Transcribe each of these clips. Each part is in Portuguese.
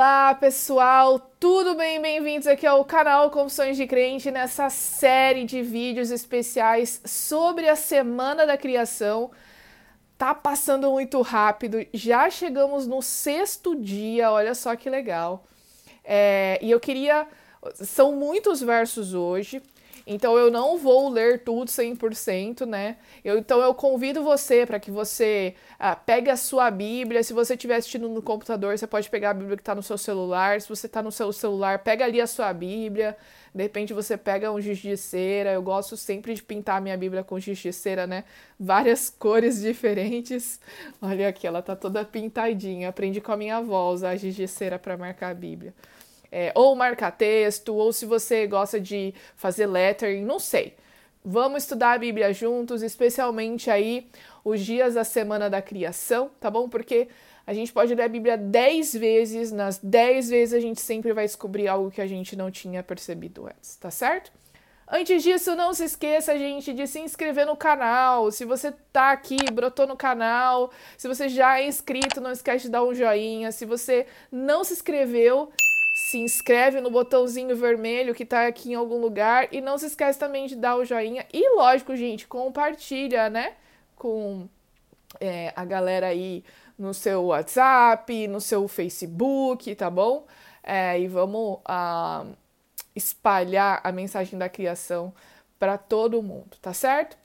Olá, pessoal, tudo bem? Bem-vindos aqui ao canal Confissões de Crente nessa série de vídeos especiais sobre a Semana da Criação. Tá passando muito rápido, já chegamos no sexto dia, olha só que legal. É, e eu queria. São muitos versos hoje, então eu não vou ler tudo 100%, né? Eu, então eu convido você para que você ah, pegue a sua Bíblia. Se você estiver assistindo no computador, você pode pegar a Bíblia que está no seu celular. Se você está no seu celular, pega ali a sua Bíblia. De repente você pega um giz de cera. Eu gosto sempre de pintar a minha Bíblia com giz de cera, né? Várias cores diferentes. Olha aqui, ela tá toda pintadinha. Aprendi com a minha avó usar giz de cera para marcar a Bíblia é, ou marcar texto, ou se você gosta de fazer lettering, não sei. Vamos estudar a Bíblia juntos, especialmente aí os dias da semana da criação, tá bom? Porque a gente pode ler a Bíblia dez vezes, nas dez vezes a gente sempre vai descobrir algo que a gente não tinha percebido antes, tá certo? Antes disso, não se esqueça, gente, de se inscrever no canal. Se você tá aqui, brotou no canal, se você já é inscrito, não esquece de dar um joinha. Se você não se inscreveu, se inscreve no botãozinho vermelho que tá aqui em algum lugar e não se esquece também de dar o joinha e lógico, gente, compartilha, né, com é, a galera aí no seu WhatsApp, no seu Facebook, tá bom? É, e vamos uh, espalhar a mensagem da criação para todo mundo, tá certo?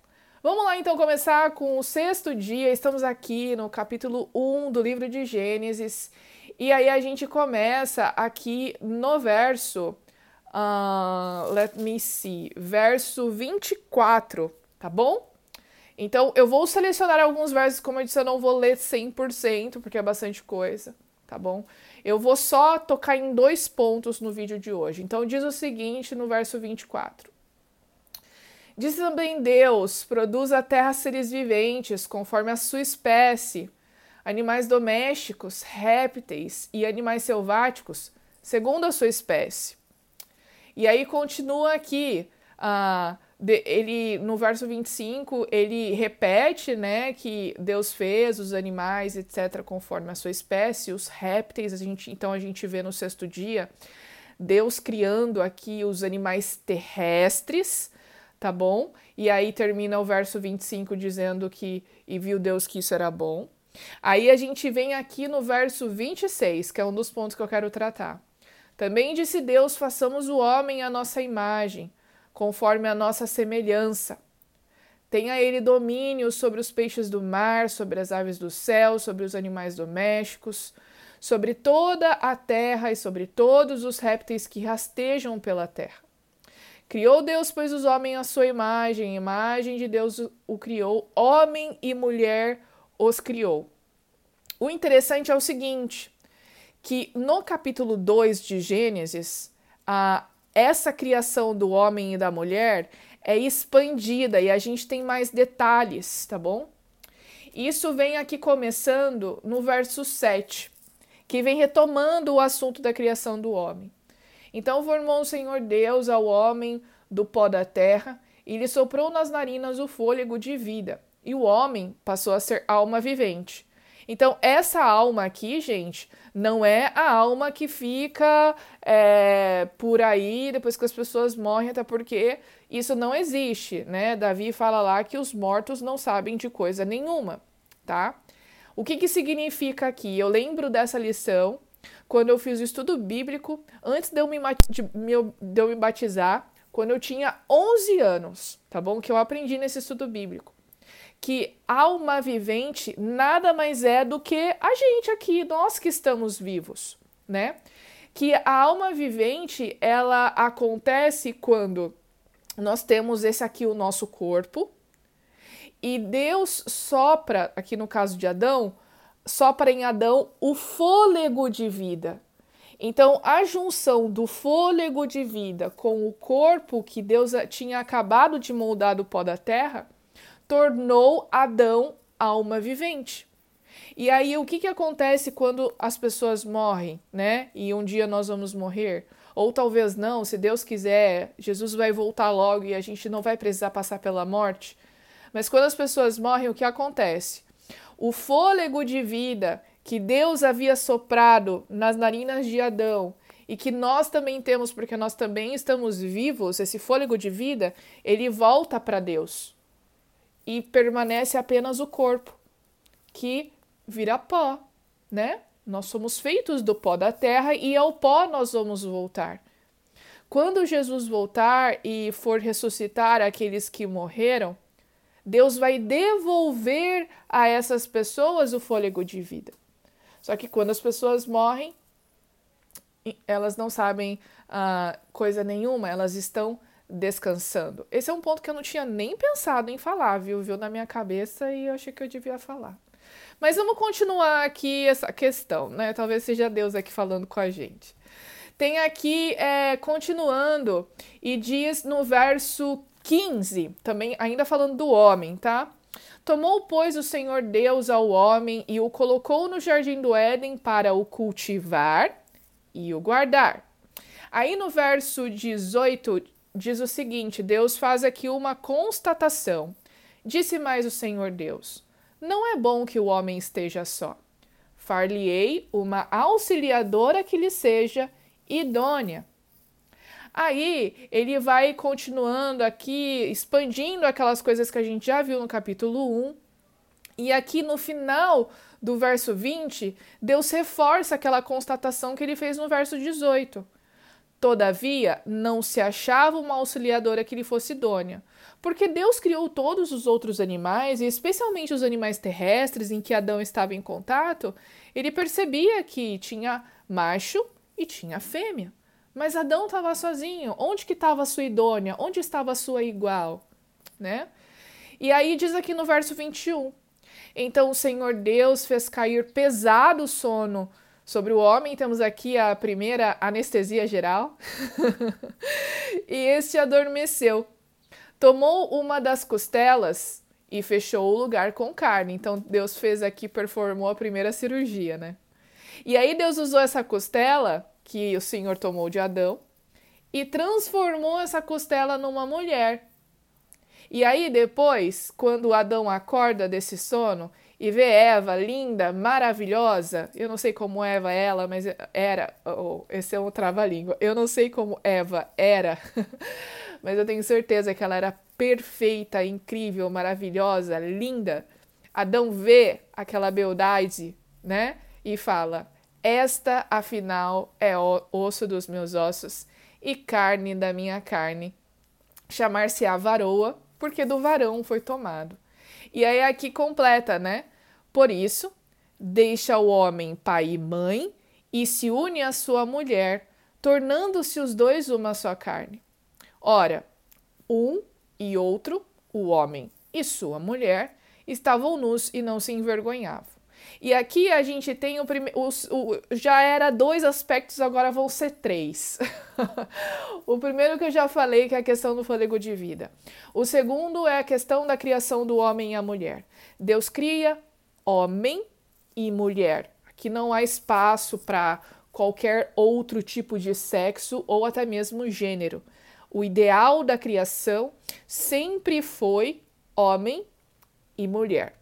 Vamos lá então começar com o sexto dia. Estamos aqui no capítulo 1 do livro de Gênesis e aí a gente começa aqui no verso, uh, let me see, verso 24, tá bom? Então eu vou selecionar alguns versos, como eu disse, eu não vou ler 100%, porque é bastante coisa, tá bom? Eu vou só tocar em dois pontos no vídeo de hoje. Então diz o seguinte no verso 24. Diz também Deus: produz a terra seres viventes, conforme a sua espécie animais domésticos, répteis e animais selváticos, segundo a sua espécie. E aí continua aqui, uh, de, ele no verso 25, ele repete né, que Deus fez os animais, etc., conforme a sua espécie, os répteis, a gente, então a gente vê no sexto dia Deus criando aqui os animais terrestres, tá bom? E aí termina o verso 25 dizendo que e viu Deus que isso era bom. Aí a gente vem aqui no verso 26, que é um dos pontos que eu quero tratar. Também disse Deus: façamos o homem à nossa imagem, conforme a nossa semelhança. Tenha ele domínio sobre os peixes do mar, sobre as aves do céu, sobre os animais domésticos, sobre toda a terra e sobre todos os répteis que rastejam pela terra. Criou Deus, pois, os homens à sua imagem, imagem de Deus o criou, homem e mulher os criou. O interessante é o seguinte, que no capítulo 2 de Gênesis, a, essa criação do homem e da mulher é expandida e a gente tem mais detalhes, tá bom? Isso vem aqui começando no verso 7, que vem retomando o assunto da criação do homem. Então formou o Senhor Deus ao homem do pó da terra e lhe soprou nas narinas o fôlego de vida e o homem passou a ser alma vivente. Então, essa alma aqui, gente, não é a alma que fica é, por aí depois que as pessoas morrem, até porque isso não existe, né? Davi fala lá que os mortos não sabem de coisa nenhuma, tá? O que, que significa aqui? Eu lembro dessa lição quando eu fiz o estudo bíblico, antes de eu me, de, eu me batizar, quando eu tinha 11 anos, tá bom? Que eu aprendi nesse estudo bíblico que alma vivente nada mais é do que a gente aqui, nós que estamos vivos, né? Que a alma vivente, ela acontece quando nós temos esse aqui o nosso corpo e Deus sopra, aqui no caso de Adão, sopra em Adão o fôlego de vida. Então, a junção do fôlego de vida com o corpo que Deus tinha acabado de moldar do pó da terra tornou Adão alma vivente. E aí o que, que acontece quando as pessoas morrem, né? E um dia nós vamos morrer? Ou talvez não, se Deus quiser, Jesus vai voltar logo e a gente não vai precisar passar pela morte. Mas quando as pessoas morrem, o que acontece? O fôlego de vida que Deus havia soprado nas narinas de Adão e que nós também temos, porque nós também estamos vivos, esse fôlego de vida, ele volta para Deus e permanece apenas o corpo, que vira pó, né? Nós somos feitos do pó da terra e ao pó nós vamos voltar. Quando Jesus voltar e for ressuscitar aqueles que morreram, Deus vai devolver a essas pessoas o fôlego de vida. Só que quando as pessoas morrem, elas não sabem uh, coisa nenhuma, elas estão descansando. Esse é um ponto que eu não tinha nem pensado em falar, viu? Viu na minha cabeça e eu achei que eu devia falar. Mas vamos continuar aqui essa questão, né? Talvez seja Deus aqui falando com a gente. Tem aqui, é, continuando, e diz no verso 15, também ainda falando do homem, tá? Tomou, pois, o Senhor Deus ao homem e o colocou no jardim do Éden para o cultivar e o guardar. Aí no verso 18 diz o seguinte: Deus faz aqui uma constatação. Disse mais o Senhor Deus: Não é bom que o homem esteja só. Far-lhe-ei uma auxiliadora que lhe seja idônea. Aí ele vai continuando aqui, expandindo aquelas coisas que a gente já viu no capítulo 1. E aqui no final do verso 20, Deus reforça aquela constatação que ele fez no verso 18. Todavia, não se achava uma auxiliadora que lhe fosse idônea, porque Deus criou todos os outros animais, e especialmente os animais terrestres em que Adão estava em contato, ele percebia que tinha macho e tinha fêmea. Mas Adão estava sozinho. Onde que estava a sua idônea? Onde estava a sua igual? Né? E aí diz aqui no verso 21, então o Senhor Deus fez cair pesado sono sobre o homem. Temos aqui a primeira anestesia geral. e este adormeceu. Tomou uma das costelas e fechou o lugar com carne. Então Deus fez aqui, performou a primeira cirurgia, né? E aí Deus usou essa costela que o Senhor tomou de Adão e transformou essa costela numa mulher. E aí depois, quando Adão acorda desse sono e vê Eva linda, maravilhosa, eu não sei como Eva ela, mas era, oh, esse é um trava-língua. Eu não sei como Eva era, mas eu tenho certeza que ela era perfeita, incrível, maravilhosa, linda. Adão vê aquela beldade, né? E fala: "Esta, afinal, é osso dos meus ossos e carne da minha carne. Chamar-se-á varoa, porque do varão foi tomado. E aí aqui completa, né? Por isso, deixa o homem pai e mãe e se une à sua mulher, tornando-se os dois uma só carne. Ora, um e outro, o homem e sua mulher, estavam nus e não se envergonhavam. E aqui a gente tem o primeiro. Já era dois aspectos, agora vão ser três. o primeiro que eu já falei, que é a questão do fôlego de vida. O segundo é a questão da criação do homem e a mulher. Deus cria homem e mulher. Aqui não há espaço para qualquer outro tipo de sexo ou até mesmo gênero. O ideal da criação sempre foi homem e mulher.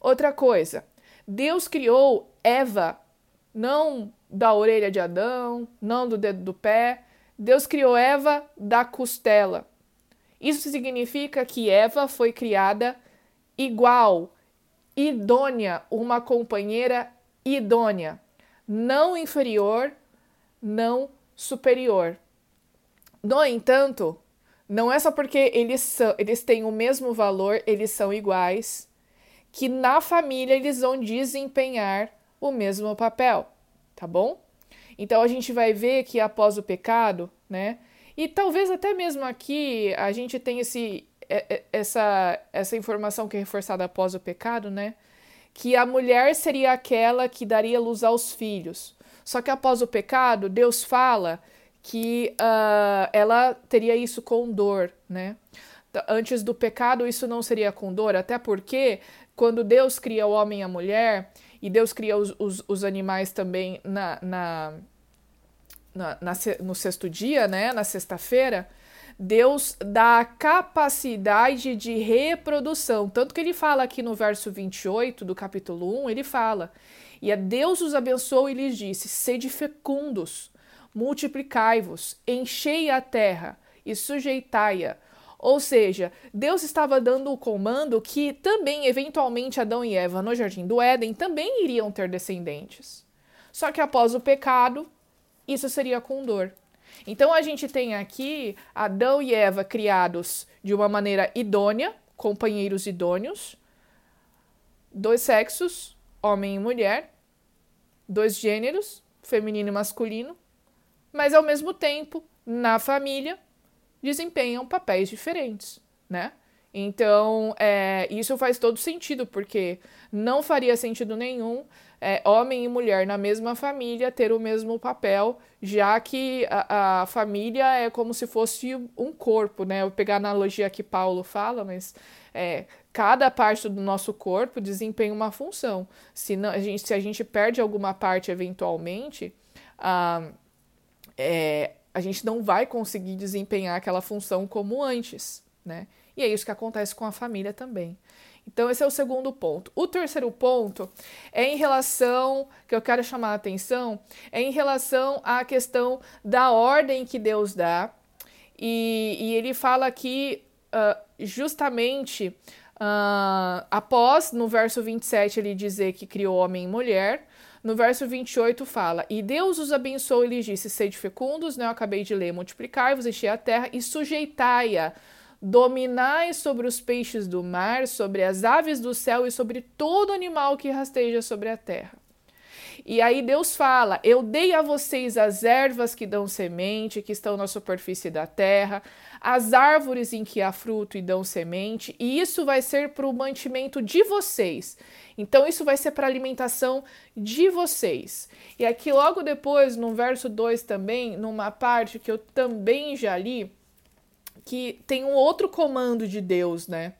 Outra coisa, Deus criou Eva não da orelha de Adão, não do dedo do pé. Deus criou Eva da costela. Isso significa que Eva foi criada igual, idônea, uma companheira idônea, não inferior, não superior. No entanto, não é só porque eles, são, eles têm o mesmo valor, eles são iguais, que na família eles vão desempenhar o mesmo papel, tá bom? Então a gente vai ver que após o pecado, né? E talvez até mesmo aqui a gente tem esse, é, é, essa, essa informação que é reforçada após o pecado, né? Que a mulher seria aquela que daria luz aos filhos. Só que após o pecado, Deus fala que uh, ela teria isso com dor, né? Antes do pecado, isso não seria com dor, até porque quando Deus cria o homem e a mulher, e Deus cria os, os, os animais também na, na, na, na, no sexto dia, né, na sexta-feira, Deus dá a capacidade de reprodução. Tanto que ele fala aqui no verso 28 do capítulo 1, ele fala: E a Deus os abençoou e lhes disse: Sede fecundos, multiplicai-vos, enchei a terra e sujeitai-a. Ou seja, Deus estava dando o comando que também, eventualmente, Adão e Eva no jardim do Éden também iriam ter descendentes. Só que após o pecado, isso seria com dor. Então a gente tem aqui Adão e Eva criados de uma maneira idônea, companheiros idôneos, dois sexos, homem e mulher, dois gêneros, feminino e masculino, mas ao mesmo tempo, na família, desempenham papéis diferentes, né? Então, é, isso faz todo sentido, porque não faria sentido nenhum é, homem e mulher na mesma família ter o mesmo papel, já que a, a, família é como se fosse um corpo, né? Eu vou pegar a analogia que Paulo fala, mas é, cada parte do nosso corpo desempenha uma função. Se, não, a, gente, se a gente perde alguma parte eventualmente, ah, é, a gente não vai conseguir desempenhar aquela função como antes, né? E é isso que acontece com a família também. Então, esse é o segundo ponto. O terceiro ponto é em relação, que eu quero chamar a atenção, é em relação à questão da ordem que Deus dá. E, e ele fala aqui uh, justamente uh, após, no verso 27, ele dizer que criou homem e mulher. No verso 28 fala: E Deus os abençoou e lhes disse: Sede fecundos, né? Eu acabei de ler: multiplicai-vos, enchei a terra e sujeitai-a Dominai sobre os peixes do mar, sobre as aves do céu e sobre todo animal que rasteja sobre a terra. E aí Deus fala: Eu dei a vocês as ervas que dão semente, que estão na superfície da terra, as árvores em que há fruto e dão semente, e isso vai ser para o mantimento de vocês. Então, isso vai ser para alimentação de vocês. E aqui, logo depois, no verso 2 também, numa parte que eu também já li, que tem um outro comando de Deus, né?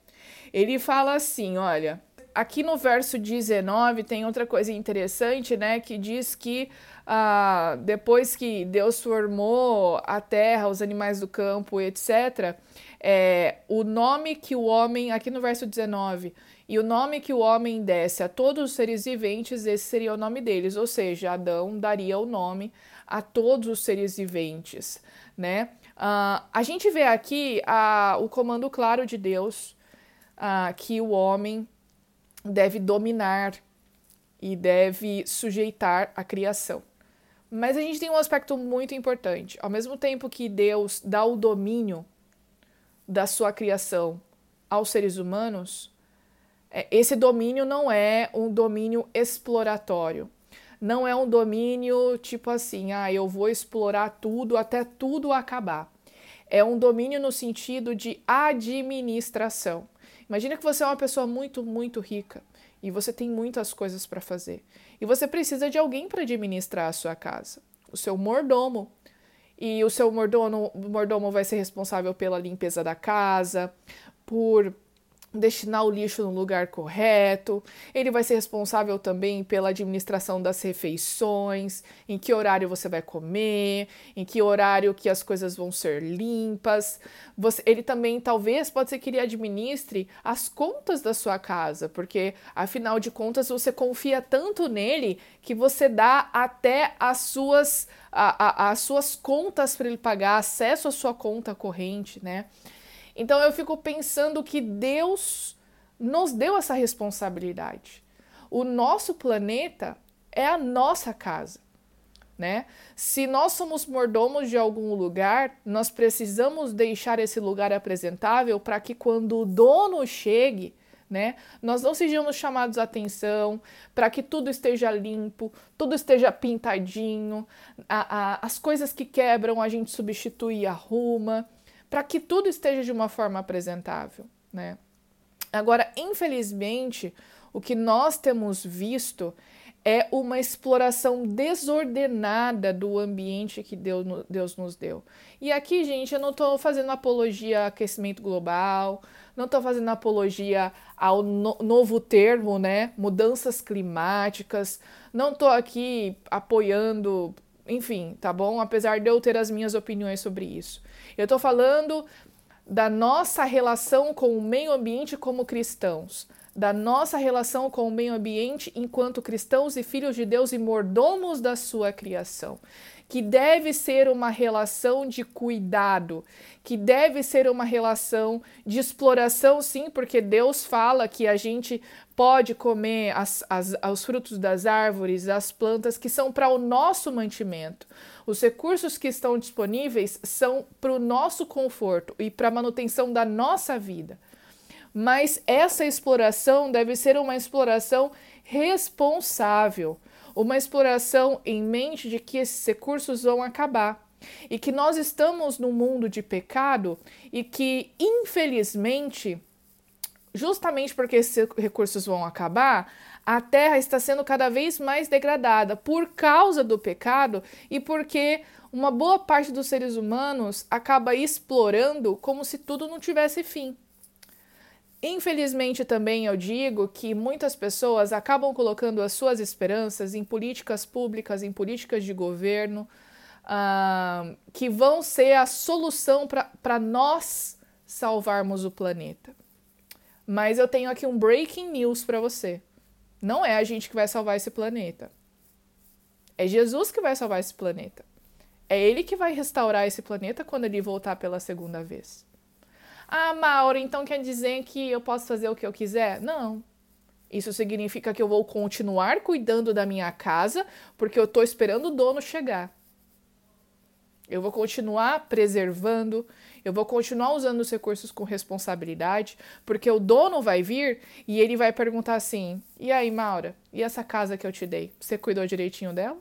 Ele fala assim, olha, aqui no verso 19 tem outra coisa interessante, né? Que diz que ah, depois que Deus formou a terra, os animais do campo, etc., é, o nome que o homem, aqui no verso 19, e o nome que o homem desse a todos os seres viventes, esse seria o nome deles, ou seja, Adão daria o nome a todos os seres viventes, né? Uh, a gente vê aqui uh, o comando claro de Deus que o homem deve dominar e deve sujeitar a criação. Mas a gente tem um aspecto muito importante. Ao mesmo tempo que Deus dá o domínio da sua criação aos seres humanos, é, esse domínio não é um domínio exploratório não é um domínio tipo assim, ah, eu vou explorar tudo até tudo acabar. É um domínio no sentido de administração. Imagina que você é uma pessoa muito, muito rica e você tem muitas coisas para fazer. E você precisa de alguém para administrar a sua casa, o seu mordomo. E o seu mordomo, mordomo vai ser responsável pela limpeza da casa, por destinar o lixo no lugar correto, ele vai ser responsável também pela administração das refeições, em que horário você vai comer, em que horário que as coisas vão ser limpas. Você, ele também talvez pode ser que ele administre as contas da sua casa, porque afinal de contas você confia tanto nele que você dá até as suas a, a, as suas contas para ele pagar, acesso à sua conta corrente, né? Então eu fico pensando que Deus nos deu essa responsabilidade. O nosso planeta é a nossa casa, né? Se nós somos mordomos de algum lugar, nós precisamos deixar esse lugar apresentável para que quando o dono chegue, né, nós não sejamos chamados a atenção, para que tudo esteja limpo, tudo esteja pintadinho, a, a, as coisas que quebram a gente substitui e arruma para que tudo esteja de uma forma apresentável, né? Agora, infelizmente, o que nós temos visto é uma exploração desordenada do ambiente que Deus, Deus nos deu. E aqui, gente, eu não estou fazendo apologia ao aquecimento global, não estou fazendo apologia ao no novo termo, né? Mudanças climáticas, não estou aqui apoiando, enfim, tá bom? Apesar de eu ter as minhas opiniões sobre isso. Eu estou falando da nossa relação com o meio ambiente como cristãos, da nossa relação com o meio ambiente enquanto cristãos e filhos de Deus e mordomos da sua criação que deve ser uma relação de cuidado, que deve ser uma relação de exploração, sim, porque Deus fala que a gente pode comer as, as, os frutos das árvores, as plantas que são para o nosso mantimento. Os recursos que estão disponíveis são para o nosso conforto e para a manutenção da nossa vida. Mas essa exploração deve ser uma exploração responsável uma exploração em mente de que esses recursos vão acabar e que nós estamos num mundo de pecado e que, infelizmente, justamente porque esses recursos vão acabar, a terra está sendo cada vez mais degradada por causa do pecado e porque uma boa parte dos seres humanos acaba explorando como se tudo não tivesse fim. Infelizmente, também eu digo que muitas pessoas acabam colocando as suas esperanças em políticas públicas, em políticas de governo, uh, que vão ser a solução para nós salvarmos o planeta. Mas eu tenho aqui um breaking news para você. Não é a gente que vai salvar esse planeta. É Jesus que vai salvar esse planeta. É Ele que vai restaurar esse planeta quando ele voltar pela segunda vez. Ah, Maura, então quer dizer que eu posso fazer o que eu quiser? Não. Isso significa que eu vou continuar cuidando da minha casa porque eu estou esperando o dono chegar. Eu vou continuar preservando, eu vou continuar usando os recursos com responsabilidade, porque o dono vai vir e ele vai perguntar assim: e aí, Maura, e essa casa que eu te dei? Você cuidou direitinho dela?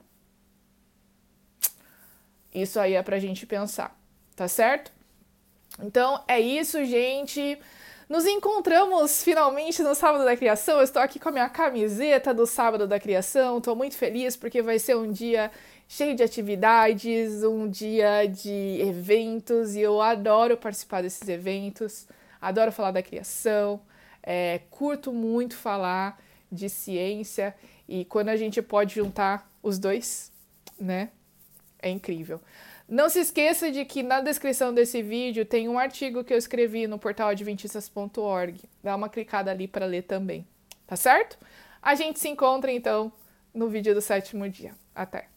Isso aí é pra gente pensar, tá certo? Então é isso, gente. Nos encontramos finalmente no Sábado da Criação. Eu estou aqui com a minha camiseta do Sábado da Criação. Estou muito feliz porque vai ser um dia cheio de atividades, um dia de eventos e eu adoro participar desses eventos. Adoro falar da criação, é, curto muito falar de ciência e quando a gente pode juntar os dois, né? É incrível. Não se esqueça de que na descrição desse vídeo tem um artigo que eu escrevi no portal adventistas.org. Dá uma clicada ali para ler também. Tá certo? A gente se encontra então no vídeo do sétimo dia. Até!